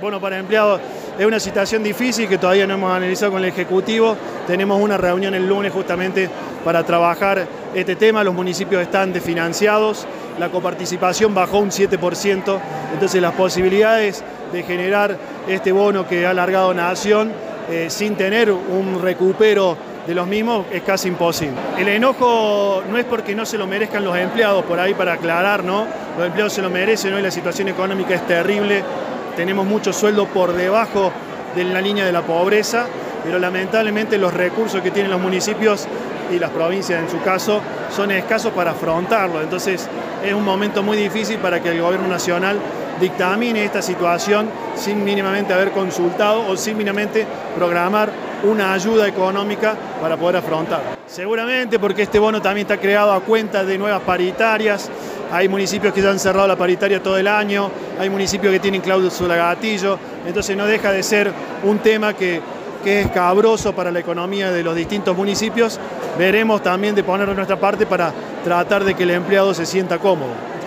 Bueno, para empleados es una situación difícil que todavía no hemos analizado con el Ejecutivo. Tenemos una reunión el lunes justamente para trabajar este tema. Los municipios están desfinanciados, la coparticipación bajó un 7%, entonces las posibilidades de generar este bono que ha alargado Nación eh, sin tener un recupero de los mismos es casi imposible. El enojo no es porque no se lo merezcan los empleados, por ahí para aclarar, ¿no? Los empleados se lo merecen, hoy la situación económica es terrible, tenemos mucho sueldo por debajo de la línea de la pobreza, pero lamentablemente los recursos que tienen los municipios y las provincias en su caso son escasos para afrontarlo. Entonces es un momento muy difícil para que el gobierno nacional dictamine esta situación sin mínimamente haber consultado o sin mínimamente programar una ayuda económica para poder afrontar. Seguramente porque este bono también está creado a cuenta de nuevas paritarias, hay municipios que ya han cerrado la paritaria todo el año, hay municipios que tienen cláusula gatillo, entonces no deja de ser un tema que, que es cabroso para la economía de los distintos municipios. Veremos también de poner nuestra parte para tratar de que el empleado se sienta cómodo.